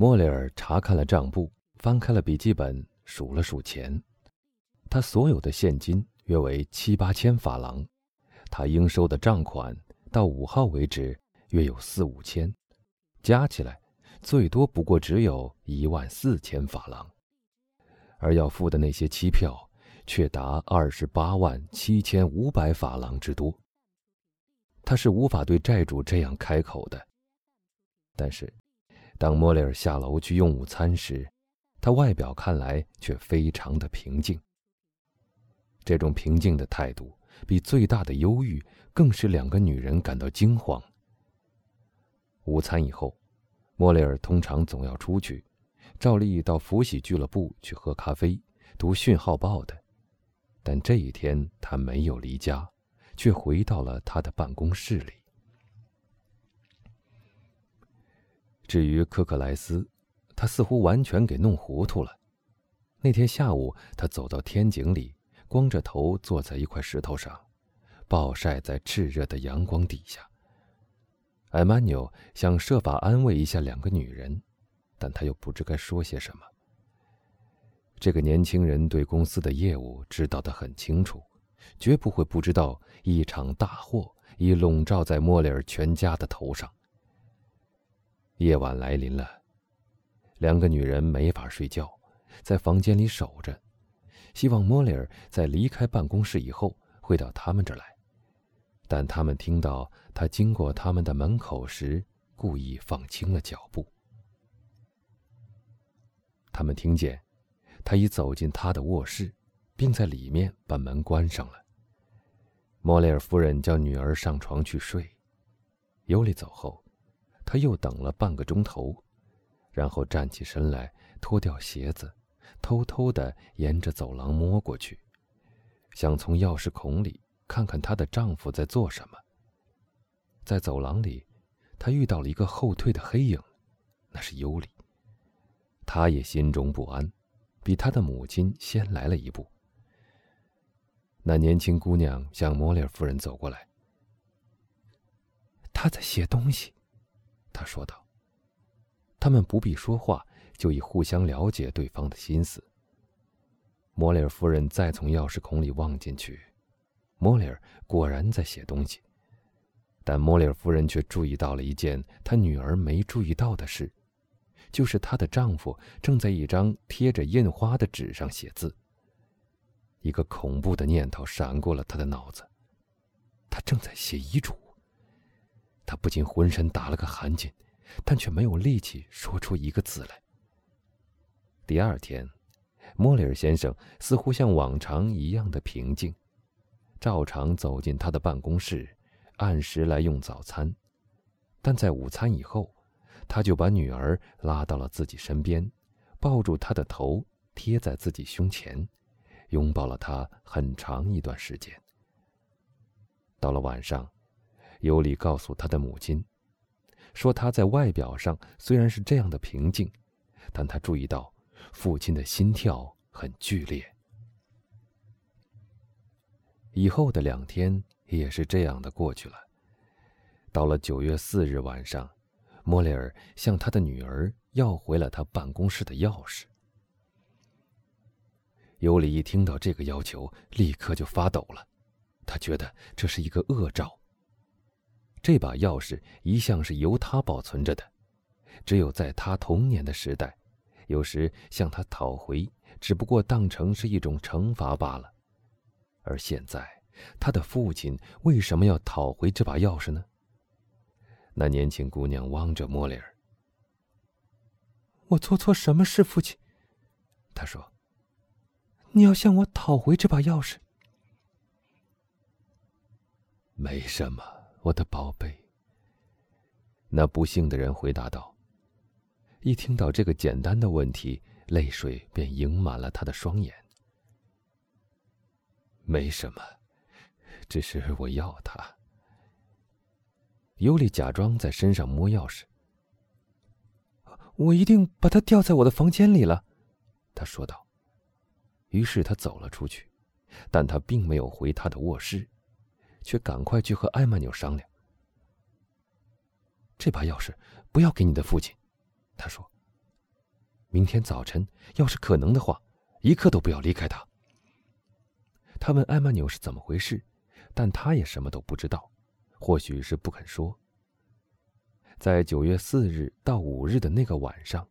莫雷尔查看了账簿，翻开了笔记本，数了数钱。他所有的现金约为七八千法郎，他应收的账款到五号为止约有四五千，加起来最多不过只有一万四千法郎，而要付的那些期票却达二十八万七千五百法郎之多。他是无法对债主这样开口的。但是，当莫雷尔下楼去用午餐时，他外表看来却非常的平静。这种平静的态度，比最大的忧郁更使两个女人感到惊慌。午餐以后，莫雷尔通常总要出去，照例到福喜俱乐部去喝咖啡、读讯号报的，但这一天他没有离家，却回到了他的办公室里。至于科克莱斯，他似乎完全给弄糊涂了。那天下午，他走到天井里。光着头坐在一块石头上，暴晒在炽热的阳光底下。艾曼纽想设法安慰一下两个女人，但他又不知该说些什么。这个年轻人对公司的业务知道的很清楚，绝不会不知道一场大祸已笼罩在莫里尔全家的头上。夜晚来临了，两个女人没法睡觉，在房间里守着。希望莫里尔在离开办公室以后会到他们这儿来，但他们听到他经过他们的门口时，故意放轻了脚步。他们听见他已走进他的卧室，并在里面把门关上了。莫雷尔夫人叫女儿上床去睡。尤里走后，他又等了半个钟头，然后站起身来，脱掉鞋子。偷偷的沿着走廊摸过去，想从钥匙孔里看看她的丈夫在做什么。在走廊里，她遇到了一个后退的黑影，那是尤里。她也心中不安，比她的母亲先来了一步。那年轻姑娘向莫里尔夫人走过来，她在写东西，她说道。他们不必说话。就已互相了解对方的心思。莫里尔夫人再从钥匙孔里望进去，莫里尔果然在写东西。但莫里尔夫人却注意到了一件她女儿没注意到的事，就是她的丈夫正在一张贴着印花的纸上写字。一个恐怖的念头闪过了他的脑子，他正在写遗嘱。他不禁浑身打了个寒噤，但却没有力气说出一个字来。第二天，莫里尔先生似乎像往常一样的平静，照常走进他的办公室，按时来用早餐。但在午餐以后，他就把女儿拉到了自己身边，抱住她的头，贴在自己胸前，拥抱了她很长一段时间。到了晚上，尤里告诉他的母亲，说他在外表上虽然是这样的平静，但他注意到。父亲的心跳很剧烈。以后的两天也是这样的过去了。到了九月四日晚上，莫雷尔向他的女儿要回了他办公室的钥匙。尤里一听到这个要求，立刻就发抖了。他觉得这是一个恶兆。这把钥匙一向是由他保存着的，只有在他童年的时代。有时向他讨回，只不过当成是一种惩罚罢了。而现在，他的父亲为什么要讨回这把钥匙呢？那年轻姑娘望着莫里尔：“我做错什么事，父亲？”他说：“你要向我讨回这把钥匙。”没什么，我的宝贝。”那不幸的人回答道。一听到这个简单的问题，泪水便盈满了他的双眼。没什么，只是我要它。尤里假装在身上摸钥匙。我一定把它吊在我的房间里了，他说道。于是他走了出去，但他并没有回他的卧室，却赶快去和艾曼纽商量。这把钥匙不要给你的父亲。他说：“明天早晨，要是可能的话，一刻都不要离开他。他问艾曼纽是怎么回事，但他也什么都不知道，或许是不肯说。在九月四日到五日的那个晚上，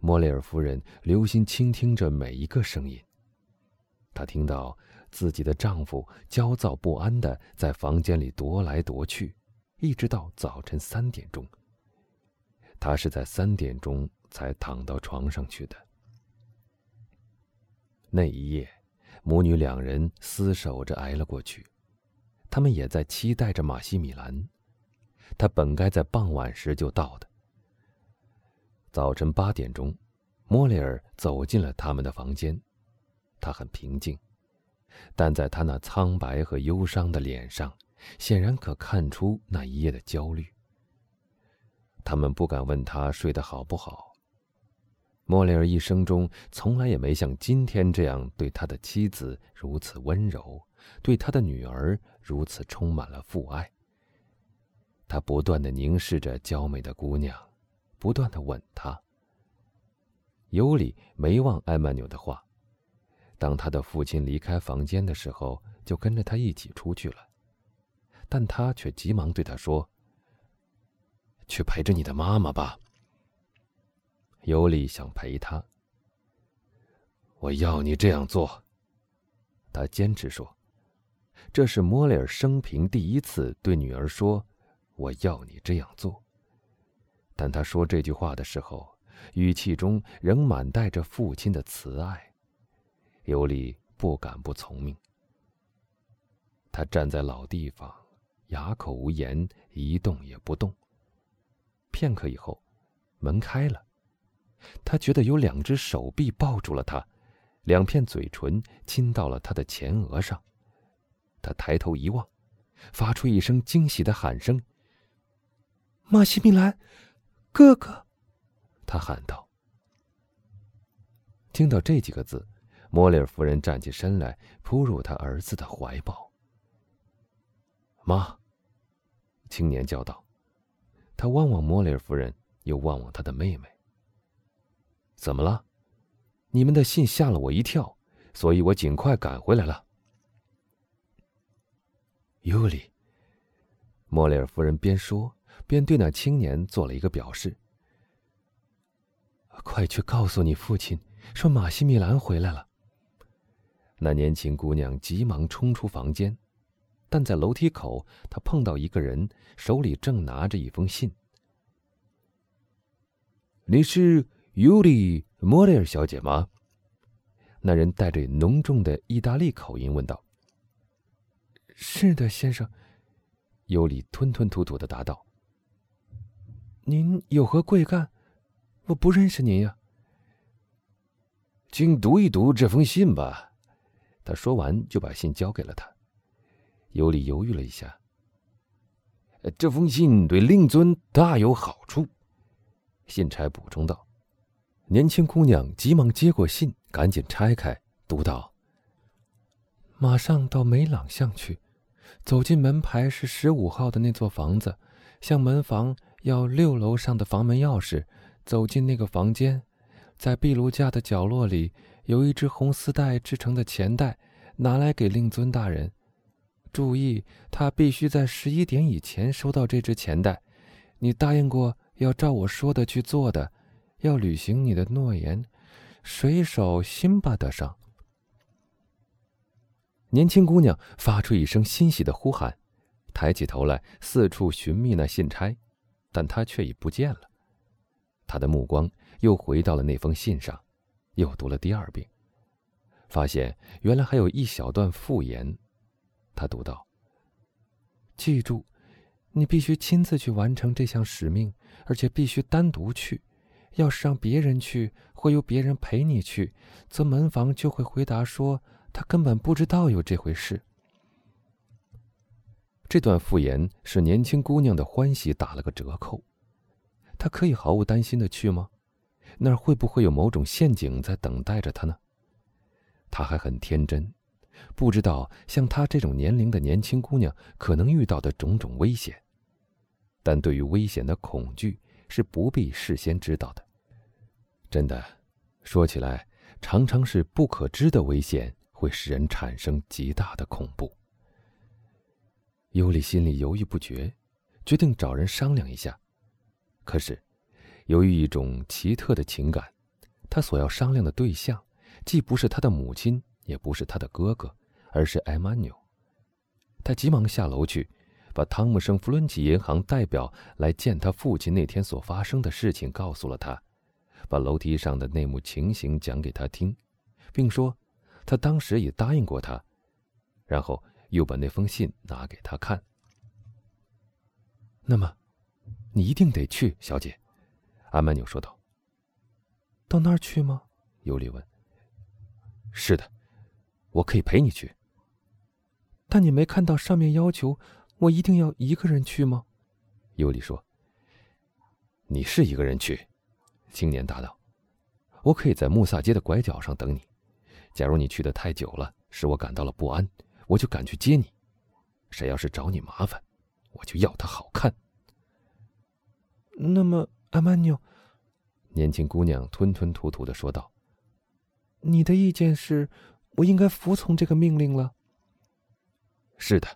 莫雷尔夫人留心倾听着每一个声音。她听到自己的丈夫焦躁不安的在房间里踱来踱去，一直到早晨三点钟。她是在三点钟才躺到床上去的。那一夜，母女两人厮守着挨了过去，他们也在期待着马西米兰。他本该在傍晚时就到的。早晨八点钟，莫里尔走进了他们的房间。他很平静，但在他那苍白和忧伤的脸上，显然可看出那一夜的焦虑。他们不敢问他睡得好不好。莫里尔一生中从来也没像今天这样对他的妻子如此温柔，对他的女儿如此充满了父爱。他不断的凝视着娇美的姑娘，不断的吻她。尤里没忘艾曼纽的话，当他的父亲离开房间的时候，就跟着他一起出去了，但他却急忙对他说：“去陪着你的妈妈吧。”尤里想陪他。我要你这样做，他坚持说，这是莫里尔生平第一次对女儿说。我要你这样做。但他说这句话的时候，语气中仍满带着父亲的慈爱。尤里不敢不从命。他站在老地方，哑口无言，一动也不动。片刻以后，门开了，他觉得有两只手臂抱住了他，两片嘴唇亲到了他的前额上。他抬头一望，发出一声惊喜的喊声。马西米兰，哥哥，他喊道。听到这几个字，莫里尔夫人站起身来，扑入他儿子的怀抱。妈，青年叫道。他望望莫里尔夫人，又望望他的妹妹。怎么了？你们的信吓了我一跳，所以我尽快赶回来了。尤里，莫里尔夫人边说。边对那青年做了一个表示：“快去告诉你父亲，说马西米兰回来了。”那年轻姑娘急忙冲出房间，但在楼梯口，她碰到一个人，手里正拿着一封信。“你是尤里·莫雷尔小姐吗？”那人带着浓重的意大利口音问道。“是的，先生。”尤里吞吞吐吐的答道。您有何贵干？我不认识您呀。请读一读这封信吧。他说完就把信交给了他。尤里犹豫了一下。这封信对令尊大有好处。信差补充道。年轻姑娘急忙接过信，赶紧拆开，读道：“马上到梅朗巷去，走进门牌是十五号的那座房子，向门房。”要六楼上的房门钥匙，走进那个房间，在壁炉架的角落里有一只红丝带制成的钱袋，拿来给令尊大人。注意，他必须在十一点以前收到这只钱袋。你答应过要照我说的去做的，要履行你的诺言。水手辛巴德上。年轻姑娘发出一声欣喜的呼喊，抬起头来四处寻觅那信差。但他却已不见了。他的目光又回到了那封信上，又读了第二遍，发现原来还有一小段附言。他读道：“记住，你必须亲自去完成这项使命，而且必须单独去。要是让别人去，或由别人陪你去，则门房就会回答说他根本不知道有这回事。”这段复言使年轻姑娘的欢喜打了个折扣。她可以毫无担心的去吗？那儿会不会有某种陷阱在等待着她呢？她还很天真，不知道像她这种年龄的年轻姑娘可能遇到的种种危险。但对于危险的恐惧是不必事先知道的。真的，说起来，常常是不可知的危险会使人产生极大的恐怖。尤里心里犹豫不决，决定找人商量一下。可是，由于一种奇特的情感，他所要商量的对象，既不是他的母亲，也不是他的哥哥，而是埃曼纽。他急忙下楼去，把汤姆生弗伦奇银行代表来见他父亲那天所发生的事情告诉了他，把楼梯上的那幕情形讲给他听，并说，他当时也答应过他，然后。又把那封信拿给他看。那么，你一定得去，小姐。”阿曼纽说道。“到那儿去吗？”尤里问。“是的，我可以陪你去。”但你没看到上面要求我一定要一个人去吗？”尤里说。“你是一个人去。”青年答道。“我可以在穆萨街的拐角上等你。假如你去的太久了，使我感到了不安。”我就赶去接你，谁要是找你麻烦，我就要他好看。那么，阿曼纽，年轻姑娘吞吞吐吐的说道：“你的意见是，我应该服从这个命令了。”是的，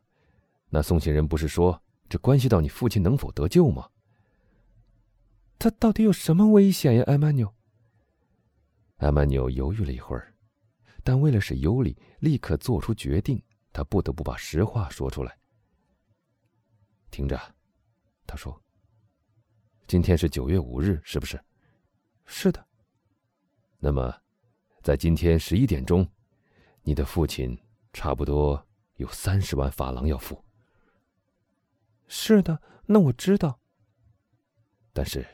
那送信人不是说这关系到你父亲能否得救吗？他到底有什么危险呀，艾曼纽？艾曼纽犹豫了一会儿，但为了使尤里立刻做出决定。他不得不把实话说出来。听着，他说：“今天是九月五日，是不是？”“是的。”“那么，在今天十一点钟，你的父亲差不多有三十万法郎要付。”“是的，那我知道。”但是，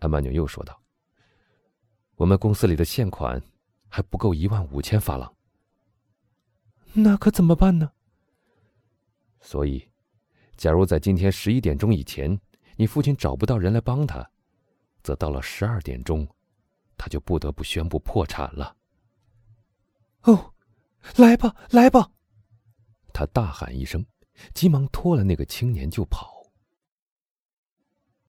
安曼纽又说道：“我们公司里的现款还不够一万五千法郎。”那可怎么办呢？所以，假如在今天十一点钟以前，你父亲找不到人来帮他，则到了十二点钟，他就不得不宣布破产了。哦，来吧，来吧！他大喊一声，急忙拖了那个青年就跑。